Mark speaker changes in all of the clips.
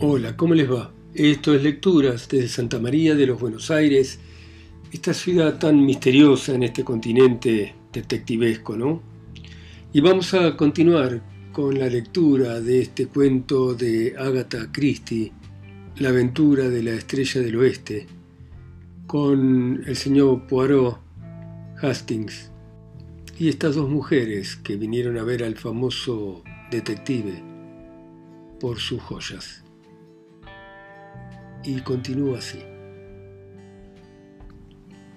Speaker 1: Hola, ¿cómo les va? Esto es Lecturas desde Santa María de los Buenos Aires, esta ciudad tan misteriosa en este continente detectivesco, ¿no? Y vamos a continuar con la lectura de este cuento de Agatha Christie, La aventura de la estrella del oeste, con el señor Poirot Hastings y estas dos mujeres que vinieron a ver al famoso detective por sus joyas. Y continúa así.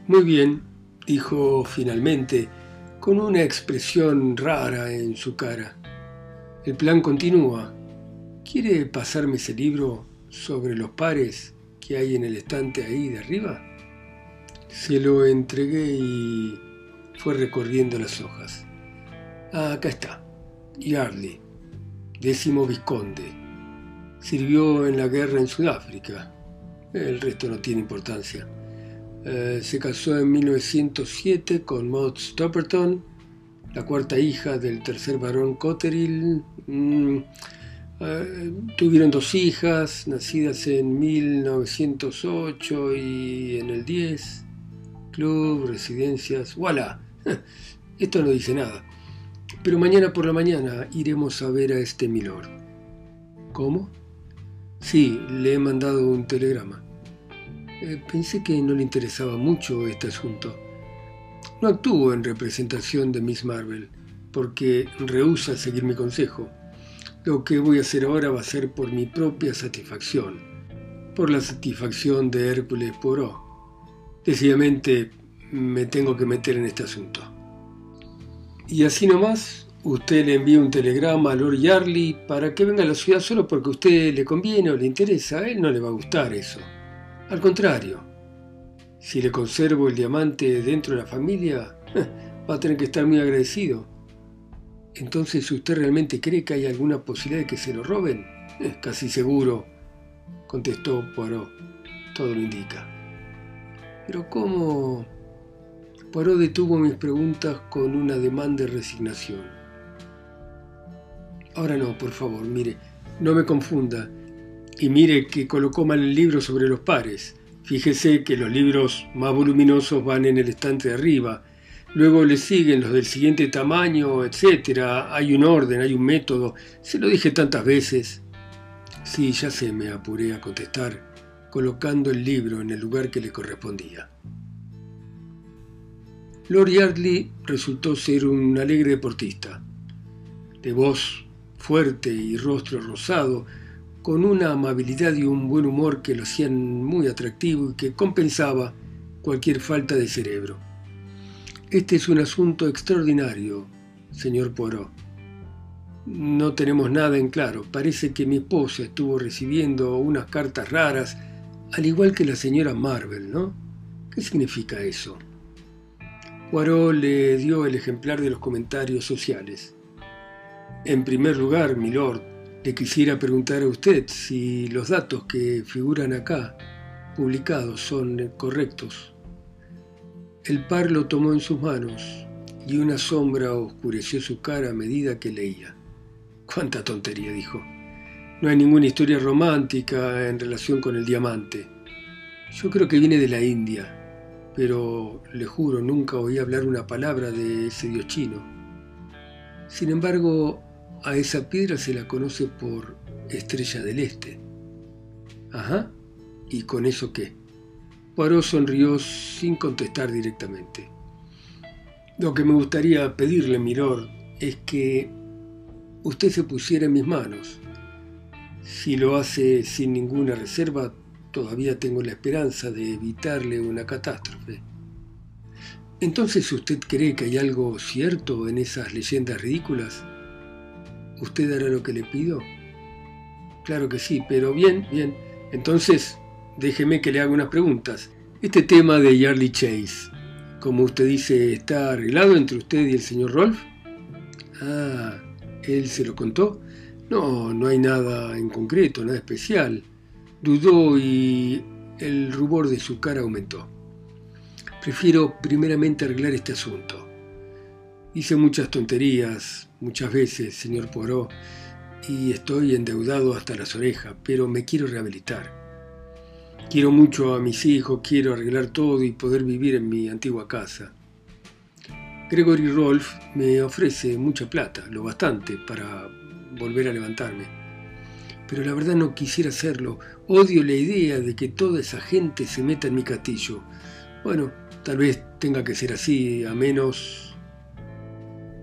Speaker 1: Muy bien, dijo finalmente, con una expresión rara en su cara. El plan continúa. ¿Quiere pasarme ese libro sobre los pares que hay en el estante ahí de arriba? Se lo entregué y fue recorriendo las hojas. Ah, acá está. Yardley, décimo visconde. Sirvió en la guerra en Sudáfrica. El resto no tiene importancia. Eh, se casó en 1907 con Maud Stopperton, la cuarta hija del tercer barón Cotterill. Mm, eh, tuvieron dos hijas, nacidas en 1908 y en el 10. Club, residencias, voilà. Esto no dice nada. Pero mañana por la mañana iremos a ver a este milord. ¿Cómo? Sí, le he mandado un telegrama. Eh, pensé que no le interesaba mucho este asunto. No actúo en representación de Miss Marvel, porque rehúsa seguir mi consejo. Lo que voy a hacer ahora va a ser por mi propia satisfacción, por la satisfacción de Hércules Poirot. Decididamente me tengo que meter en este asunto. Y así nomás, usted le envía un telegrama a Lord Yarley para que venga a la ciudad solo porque usted le conviene o le interesa. A él no le va a gustar eso. Al contrario, si le conservo el diamante dentro de la familia, va a tener que estar muy agradecido. Entonces, ¿usted realmente cree que hay alguna posibilidad de que se lo roben? casi seguro, contestó Poirot. Todo lo indica. Pero ¿cómo? Poirot detuvo mis preguntas con una demanda de resignación. Ahora no, por favor, mire, no me confunda. Y mire que colocó mal el libro sobre los pares. Fíjese que los libros más voluminosos van en el estante de arriba. Luego le siguen los del siguiente tamaño, etc. Hay un orden, hay un método. Se lo dije tantas veces. Sí, ya sé, me apuré a contestar, colocando el libro en el lugar que le correspondía. Lord Yardley resultó ser un alegre deportista, de voz fuerte y rostro rosado, con una amabilidad y un buen humor que lo hacían muy atractivo y que compensaba cualquier falta de cerebro. Este es un asunto extraordinario, señor Poirot. No tenemos nada en claro. Parece que mi esposa estuvo recibiendo unas cartas raras, al igual que la señora Marvel, ¿no? ¿Qué significa eso? Poirot le dio el ejemplar de los comentarios sociales. En primer lugar, milord, le quisiera preguntar a usted si los datos que figuran acá, publicados, son correctos. El par lo tomó en sus manos y una sombra oscureció su cara a medida que leía. Cuánta tontería, dijo. No hay ninguna historia romántica en relación con el diamante. Yo creo que viene de la India pero le juro, nunca oí hablar una palabra de ese dios chino. Sin embargo, a esa piedra se la conoce por estrella del este. Ajá, ¿y con eso qué? Poirot sonrió sin contestar directamente. Lo que me gustaría pedirle, Miror, es que usted se pusiera en mis manos. Si lo hace sin ninguna reserva, todavía tengo la esperanza de evitarle una catástrofe. Entonces, ¿usted cree que hay algo cierto en esas leyendas ridículas? ¿Usted hará lo que le pido? Claro que sí, pero bien, bien. Entonces, déjeme que le haga unas preguntas. Este tema de Charlie Chase, como usted dice, ¿está arreglado entre usted y el señor Rolf? Ah, ¿él se lo contó? No, no hay nada en concreto, nada especial. Dudó y el rubor de su cara aumentó. Prefiero primeramente arreglar este asunto. Hice muchas tonterías, muchas veces, señor Poirot, y estoy endeudado hasta las orejas, pero me quiero rehabilitar. Quiero mucho a mis hijos, quiero arreglar todo y poder vivir en mi antigua casa. Gregory Rolf me ofrece mucha plata, lo bastante, para volver a levantarme. Pero la verdad no quisiera hacerlo. Odio la idea de que toda esa gente se meta en mi castillo. Bueno, tal vez tenga que ser así, a menos...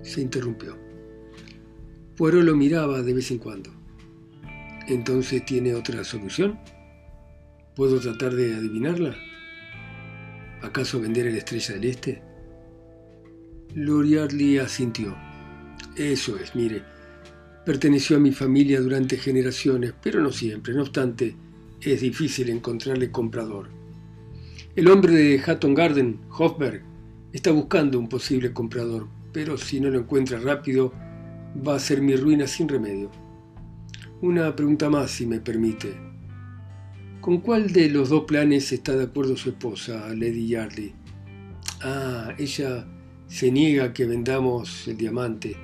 Speaker 1: Se interrumpió. Poirot lo miraba de vez en cuando. ¿Entonces tiene otra solución? ¿Puedo tratar de adivinarla? ¿Acaso vender la estrella del este? Lord Yardley asintió. Eso es, mire. Perteneció a mi familia durante generaciones, pero no siempre. No obstante, es difícil encontrarle comprador. El hombre de Hatton Garden, Hofberg, está buscando un posible comprador, pero si no lo encuentra rápido, va a ser mi ruina sin remedio. Una pregunta más, si me permite. ¿Con cuál de los dos planes está de acuerdo su esposa, Lady Yardley? Ah, ella se niega a que vendamos el diamante.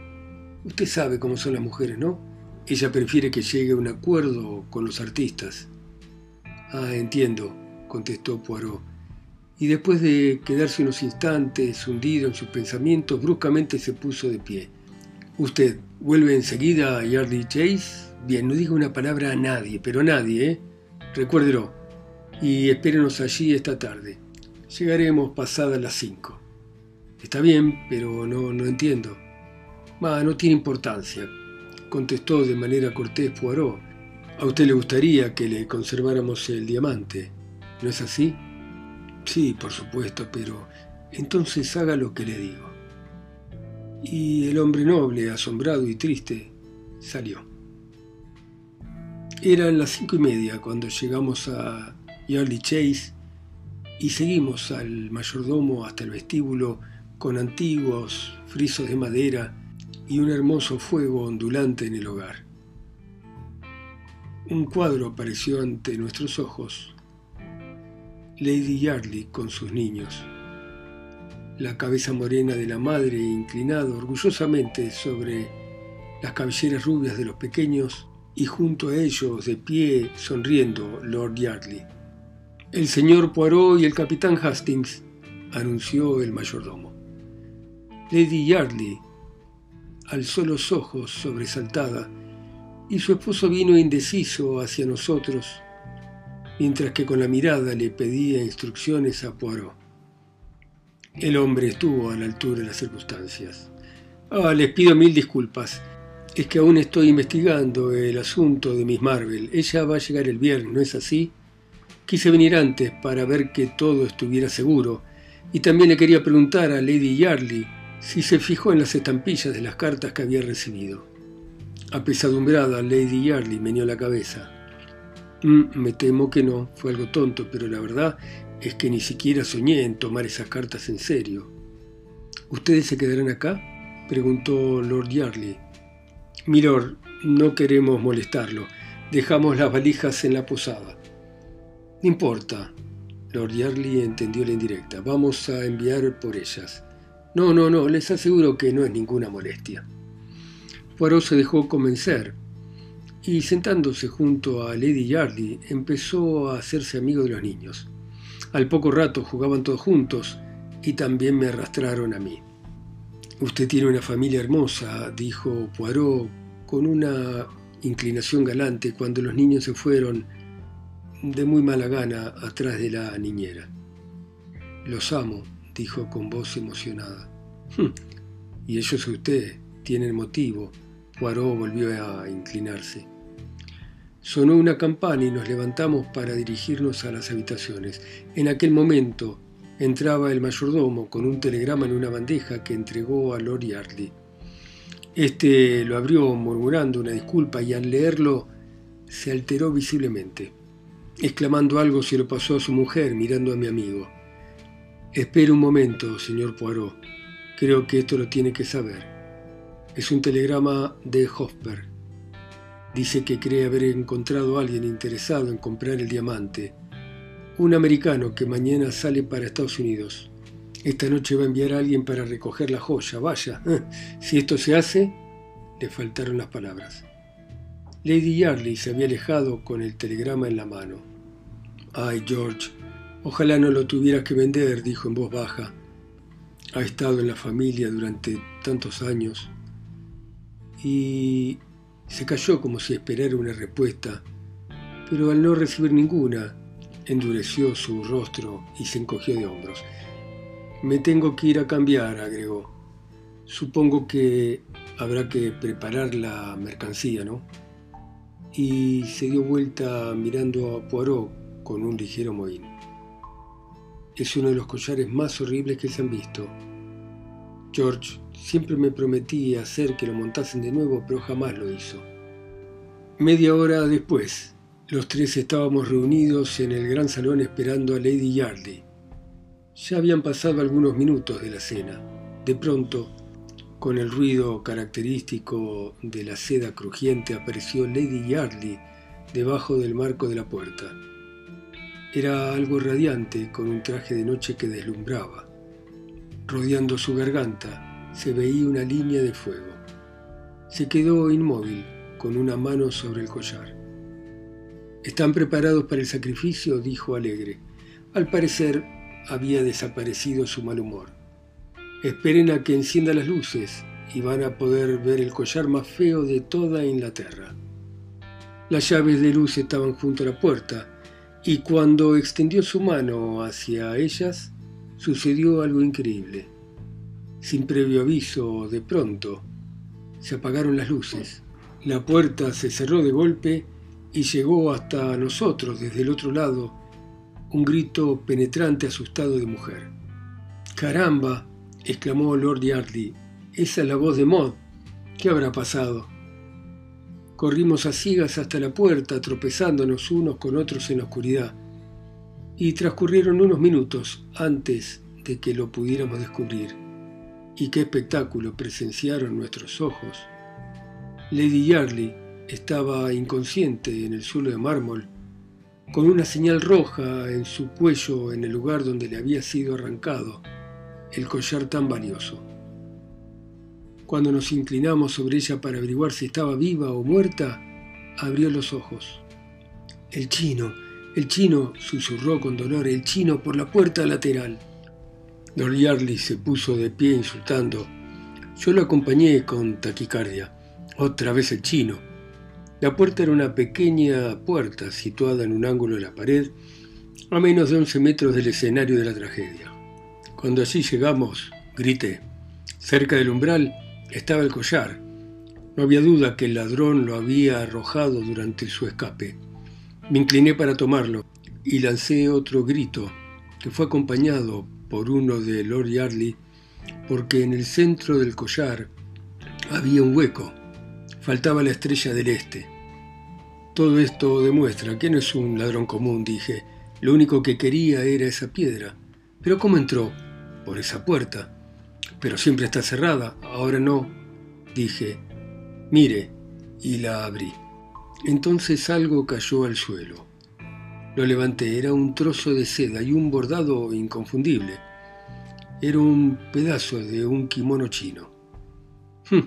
Speaker 1: Usted sabe cómo son las mujeres, ¿no? Ella prefiere que llegue a un acuerdo con los artistas. Ah, entiendo, contestó Poirot. Y después de quedarse unos instantes hundido en sus pensamientos, bruscamente se puso de pie. ¿Usted vuelve enseguida a Yardley Chase? Bien, no diga una palabra a nadie, pero a nadie, ¿eh? Recuérdelo. Y espérenos allí esta tarde. Llegaremos pasadas las cinco. Está bien, pero no, no entiendo. Ma, no tiene importancia, contestó de manera cortés Poirot. A usted le gustaría que le conserváramos el diamante, ¿no es así? Sí, por supuesto, pero entonces haga lo que le digo. Y el hombre noble, asombrado y triste, salió. Eran las cinco y media cuando llegamos a Yardley Chase y seguimos al mayordomo hasta el vestíbulo con antiguos frisos de madera y un hermoso fuego ondulante en el hogar. Un cuadro apareció ante nuestros ojos. Lady Yardley con sus niños. La cabeza morena de la madre inclinada orgullosamente sobre las cabelleras rubias de los pequeños y junto a ellos, de pie, sonriendo, Lord Yardley. El señor Poirot y el capitán Hastings, anunció el mayordomo. Lady Yardley alzó los ojos sobresaltada y su esposo vino indeciso hacia nosotros, mientras que con la mirada le pedía instrucciones a Poirot. El hombre estuvo a la altura de las circunstancias. Ah, les pido mil disculpas. Es que aún estoy investigando el asunto de Miss Marvel. Ella va a llegar el viernes, ¿no es así? Quise venir antes para ver que todo estuviera seguro. Y también le quería preguntar a Lady Yardley si se fijó en las estampillas de las cartas que había recibido. Apesadumbrada, Lady Yardley meneó la cabeza. Mm, me temo que no, fue algo tonto, pero la verdad es que ni siquiera soñé en tomar esas cartas en serio. ¿Ustedes se quedarán acá? preguntó Lord Yardley. Milord, no queremos molestarlo. Dejamos las valijas en la posada. No importa. Lord Yardley entendió la indirecta. Vamos a enviar por ellas. No, no, no, les aseguro que no es ninguna molestia. Poirot se dejó convencer y sentándose junto a Lady Yardley empezó a hacerse amigo de los niños. Al poco rato jugaban todos juntos y también me arrastraron a mí. Usted tiene una familia hermosa, dijo Poirot con una inclinación galante cuando los niños se fueron de muy mala gana atrás de la niñera. Los amo, dijo con voz emocionada. Hm, y ellos usted tienen motivo. Poirot volvió a inclinarse. Sonó una campana y nos levantamos para dirigirnos a las habitaciones. En aquel momento entraba el mayordomo con un telegrama en una bandeja que entregó a Lord Yardley. Este lo abrió murmurando una disculpa y al leerlo se alteró visiblemente. Exclamando algo se lo pasó a su mujer mirando a mi amigo. Espere un momento, señor Poirot. Creo que esto lo tiene que saber. Es un telegrama de Hofberg. Dice que cree haber encontrado a alguien interesado en comprar el diamante. Un americano que mañana sale para Estados Unidos. Esta noche va a enviar a alguien para recoger la joya. Vaya, si esto se hace, le faltaron las palabras. Lady Yardley se había alejado con el telegrama en la mano. Ay, George, ojalá no lo tuvieras que vender, dijo en voz baja. Ha estado en la familia durante tantos años. Y se calló como si esperara una respuesta, pero al no recibir ninguna, endureció su rostro y se encogió de hombros. Me tengo que ir a cambiar, agregó. Supongo que habrá que preparar la mercancía, ¿no? Y se dio vuelta mirando a Poirot con un ligero mohín. Es uno de los collares más horribles que se han visto. George siempre me prometía hacer que lo montasen de nuevo, pero jamás lo hizo. Media hora después, los tres estábamos reunidos en el gran salón esperando a Lady Yardley. Ya habían pasado algunos minutos de la cena. De pronto, con el ruido característico de la seda crujiente apareció Lady Yardley debajo del marco de la puerta. Era algo radiante, con un traje de noche que deslumbraba. Rodeando su garganta se veía una línea de fuego. Se quedó inmóvil, con una mano sobre el collar. ¿Están preparados para el sacrificio? dijo alegre. Al parecer había desaparecido su mal humor. Esperen a que encienda las luces y van a poder ver el collar más feo de toda Inglaterra. Las llaves de luz estaban junto a la puerta y cuando extendió su mano hacia ellas, sucedió algo increíble. Sin previo aviso, de pronto, se apagaron las luces. La puerta se cerró de golpe y llegó hasta nosotros desde el otro lado un grito penetrante asustado de mujer. ¡Caramba! exclamó Lord Yardley. Esa es la voz de Maud. ¿Qué habrá pasado? Corrimos a ciegas hasta la puerta, tropezándonos unos con otros en la oscuridad. Y transcurrieron unos minutos antes de que lo pudiéramos descubrir. Y qué espectáculo presenciaron nuestros ojos. Lady Yardley estaba inconsciente en el suelo de mármol, con una señal roja en su cuello en el lugar donde le había sido arrancado el collar tan valioso. Cuando nos inclinamos sobre ella para averiguar si estaba viva o muerta, abrió los ojos. El chino, el chino, susurró con dolor, el chino por la puerta lateral. Yardley se puso de pie insultando. Yo lo acompañé con taquicardia. Otra vez el chino. La puerta era una pequeña puerta situada en un ángulo de la pared, a menos de 11 metros del escenario de la tragedia. Cuando allí llegamos, grité. Cerca del umbral estaba el collar. No había duda que el ladrón lo había arrojado durante su escape. Me incliné para tomarlo y lancé otro grito, que fue acompañado por uno de Lord Yardley, porque en el centro del collar había un hueco. Faltaba la estrella del este. Todo esto demuestra que no es un ladrón común, dije. Lo único que quería era esa piedra. Pero ¿cómo entró? por esa puerta. Pero siempre está cerrada, ahora no. Dije, mire, y la abrí. Entonces algo cayó al suelo. Lo levanté, era un trozo de seda y un bordado inconfundible. Era un pedazo de un kimono chino. Hm,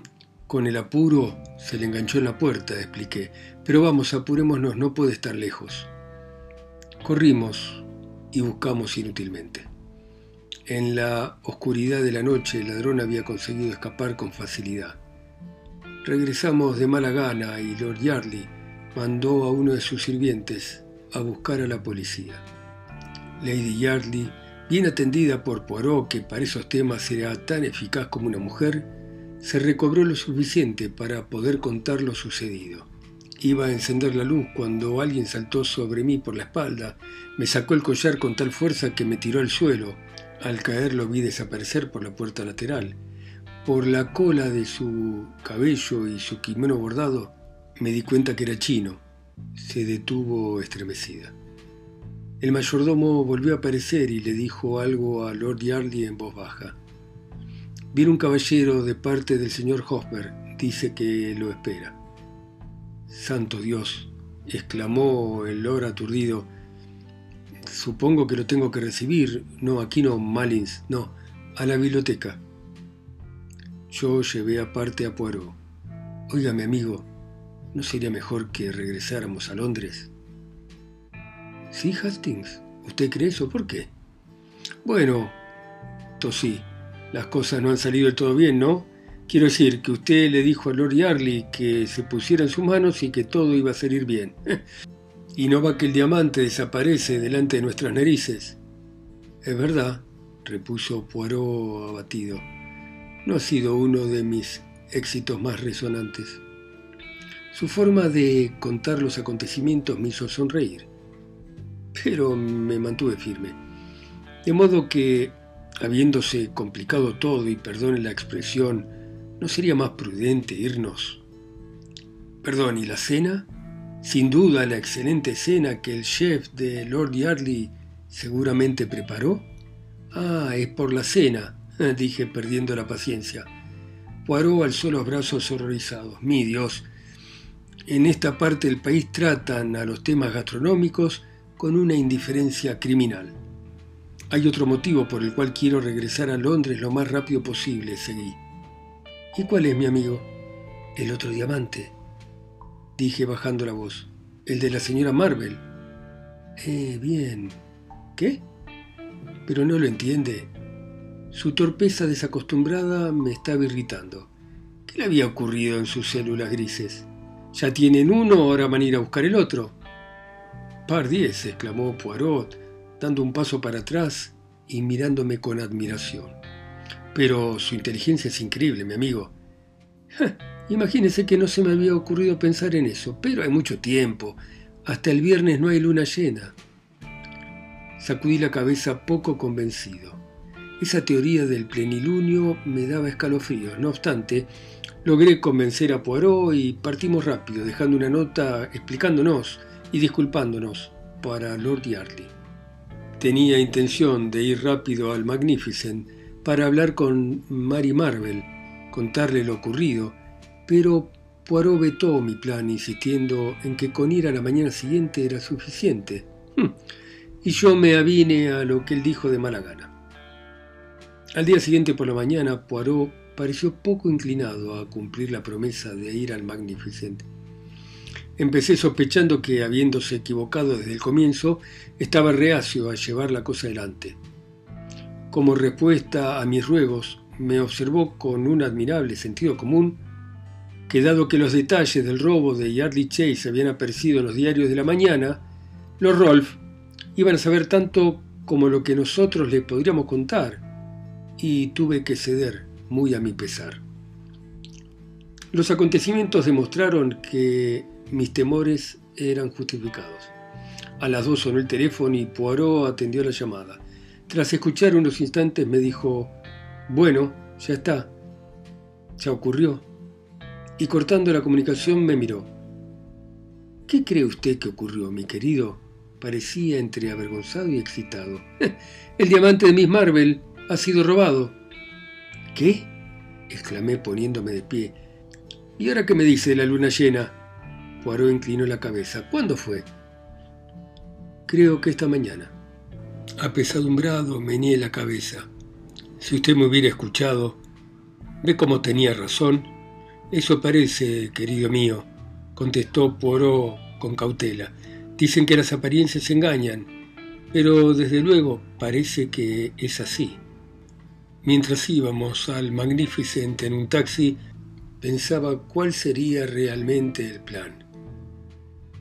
Speaker 1: con el apuro se le enganchó en la puerta, expliqué. Pero vamos, apurémonos, no puede estar lejos. Corrimos y buscamos inútilmente. En la oscuridad de la noche el ladrón había conseguido escapar con facilidad. Regresamos de mala gana y Lord Yardley mandó a uno de sus sirvientes a buscar a la policía. Lady Yardley, bien atendida por Poirot, que para esos temas era tan eficaz como una mujer, se recobró lo suficiente para poder contar lo sucedido. Iba a encender la luz cuando alguien saltó sobre mí por la espalda, me sacó el collar con tal fuerza que me tiró al suelo al caer lo vi desaparecer por la puerta lateral. Por la cola de su cabello y su kimono bordado me di cuenta que era chino. Se detuvo estremecida. El mayordomo volvió a aparecer y le dijo algo a Lord Yardley en voz baja. Viene un caballero de parte del señor Hosmer. Dice que lo espera. Santo Dios, exclamó el lord aturdido. Supongo que lo tengo que recibir. No, aquí no, Malins, no, a la biblioteca. Yo llevé aparte a Poirot. Oiga, mi amigo, ¿No sería mejor que regresáramos a Londres? Sí, Hastings. ¿Usted cree eso? ¿Por qué? Bueno, tosí. Las cosas no han salido del todo bien, ¿no? Quiero decir que usted le dijo a Lord Yarley que se pusiera en sus manos y que todo iba a salir bien. y no va que el diamante desaparece delante de nuestras narices. Es verdad, repuso Poirot abatido. No ha sido uno de mis éxitos más resonantes. Su forma de contar los acontecimientos me hizo sonreír, pero me mantuve firme. De modo que, habiéndose complicado todo, y perdone la expresión, ¿no sería más prudente irnos? Perdón, ¿y la cena? Sin duda la excelente cena que el chef de Lord Yardley seguramente preparó. Ah, es por la cena, dije perdiendo la paciencia. Poirot alzó los brazos horrorizados. Mi Dios, en esta parte del país tratan a los temas gastronómicos con una indiferencia criminal. Hay otro motivo por el cual quiero regresar a Londres lo más rápido posible, seguí. ¿Y cuál es, mi amigo? El otro diamante, dije bajando la voz. El de la señora Marvel. Eh, bien. ¿Qué? Pero no lo entiende. Su torpeza desacostumbrada me estaba irritando. ¿Qué le había ocurrido en sus células grises? Ya tienen uno, ahora van a ir a buscar el otro. Par diez, exclamó Poirot, dando un paso para atrás y mirándome con admiración. Pero su inteligencia es increíble, mi amigo. imagínese que no se me había ocurrido pensar en eso, pero hay mucho tiempo. Hasta el viernes no hay luna llena. Sacudí la cabeza poco convencido. Esa teoría del plenilunio me daba escalofríos. No obstante, Logré convencer a Poirot y partimos rápido, dejando una nota explicándonos y disculpándonos para Lord Yardley. Tenía intención de ir rápido al Magnificent para hablar con Mary Marvel, contarle lo ocurrido, pero Poirot vetó mi plan insistiendo en que con ir a la mañana siguiente era suficiente. Hmm. Y yo me avine a lo que él dijo de mala gana. Al día siguiente por la mañana, Poirot pareció poco inclinado a cumplir la promesa de ir al Magnificent. Empecé sospechando que, habiéndose equivocado desde el comienzo, estaba reacio a llevar la cosa adelante. Como respuesta a mis ruegos, me observó con un admirable sentido común que dado que los detalles del robo de Yardley Chase habían aparecido en los diarios de la mañana, los Rolf iban a saber tanto como lo que nosotros les podríamos contar, y tuve que ceder muy a mi pesar. Los acontecimientos demostraron que mis temores eran justificados. A las dos sonó el teléfono y Poirot atendió la llamada. Tras escuchar unos instantes me dijo, bueno, ya está, ya ocurrió. Y cortando la comunicación me miró. ¿Qué cree usted que ocurrió, mi querido? Parecía entre avergonzado y excitado. el diamante de Miss Marvel ha sido robado. ¿Qué? exclamé poniéndome de pie. ¿Y ahora qué me dice la luna llena? Poirot inclinó la cabeza. ¿Cuándo fue? Creo que esta mañana. Apesadumbrado, meneé la cabeza. Si usted me hubiera escuchado, ve cómo tenía razón. Eso parece, querido mío, contestó Poirot con cautela. Dicen que las apariencias engañan, pero desde luego parece que es así. Mientras íbamos al Magnificent en un taxi, pensaba cuál sería realmente el plan.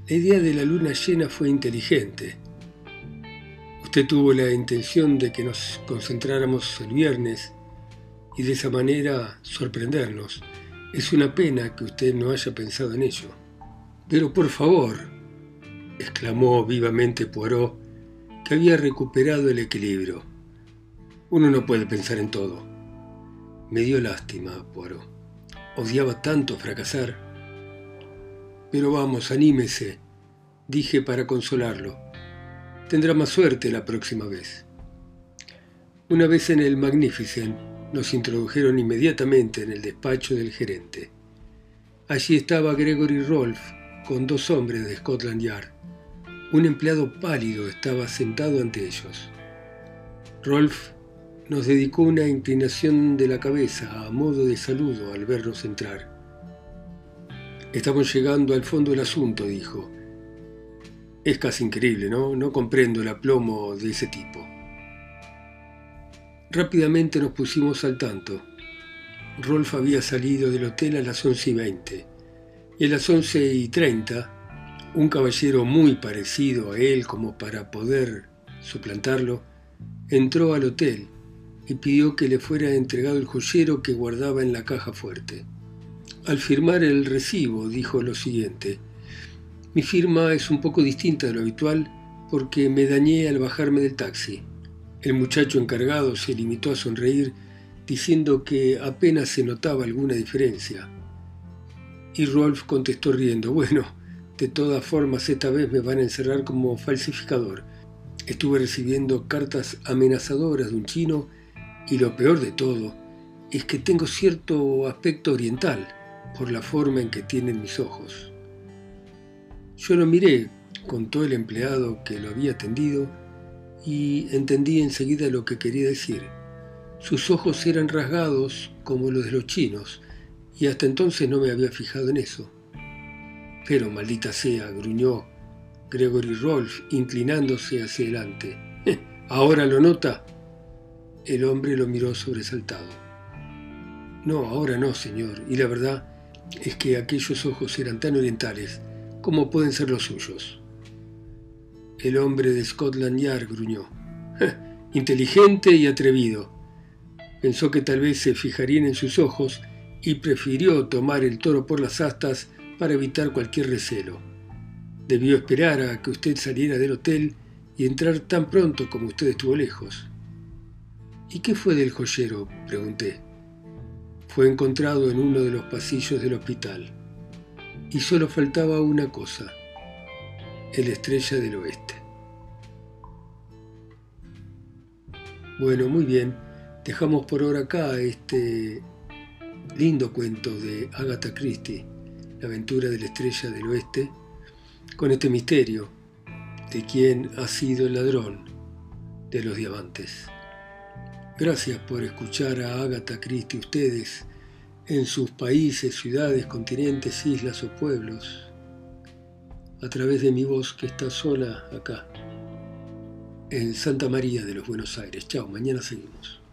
Speaker 1: La idea de la luna llena fue inteligente. Usted tuvo la intención de que nos concentráramos el viernes y de esa manera sorprendernos. Es una pena que usted no haya pensado en ello. Pero por favor, exclamó vivamente Poirot, que había recuperado el equilibrio. Uno no puede pensar en todo. Me dio lástima, Poirot. Odiaba tanto fracasar. Pero vamos, anímese, dije para consolarlo. Tendrá más suerte la próxima vez. Una vez en el Magnificent, nos introdujeron inmediatamente en el despacho del gerente. Allí estaba Gregory Rolfe con dos hombres de Scotland Yard. Un empleado pálido estaba sentado ante ellos. Rolfe nos dedicó una inclinación de la cabeza a modo de saludo al vernos entrar. Estamos llegando al fondo del asunto, dijo. Es casi increíble, ¿no? No comprendo el aplomo de ese tipo. Rápidamente nos pusimos al tanto. Rolf había salido del hotel a las once y veinte, y a las once y treinta, un caballero muy parecido a él como para poder suplantarlo, entró al hotel y pidió que le fuera entregado el joyero que guardaba en la caja fuerte. Al firmar el recibo dijo lo siguiente, mi firma es un poco distinta de lo habitual porque me dañé al bajarme del taxi. El muchacho encargado se limitó a sonreír diciendo que apenas se notaba alguna diferencia. Y Rolf contestó riendo, bueno, de todas formas esta vez me van a encerrar como falsificador. Estuve recibiendo cartas amenazadoras de un chino y lo peor de todo es que tengo cierto aspecto oriental por la forma en que tienen mis ojos. Yo lo miré, contó el empleado que lo había atendido, y entendí enseguida lo que quería decir. Sus ojos eran rasgados como los de los chinos, y hasta entonces no me había fijado en eso. Pero maldita sea, gruñó Gregory Rolf, inclinándose hacia adelante. ¿Ahora lo nota? El hombre lo miró sobresaltado. No, ahora no, señor, y la verdad es que aquellos ojos eran tan orientales como pueden ser los suyos. El hombre de Scotland Yard gruñó. Inteligente y atrevido. Pensó que tal vez se fijarían en sus ojos y prefirió tomar el toro por las astas para evitar cualquier recelo. Debió esperar a que usted saliera del hotel y entrar tan pronto como usted estuvo lejos. ¿Y qué fue del joyero? pregunté. Fue encontrado en uno de los pasillos del hospital. Y solo faltaba una cosa el Estrella del Oeste. Bueno, muy bien. Dejamos por ahora acá este lindo cuento de Agatha Christie, la aventura de la Estrella del Oeste, con este misterio de quién ha sido el ladrón de los diamantes. Gracias por escuchar a Agatha Christie ustedes en sus países, ciudades, continentes, islas o pueblos a través de mi voz que está sola acá, en Santa María de los Buenos Aires. Chao, mañana seguimos.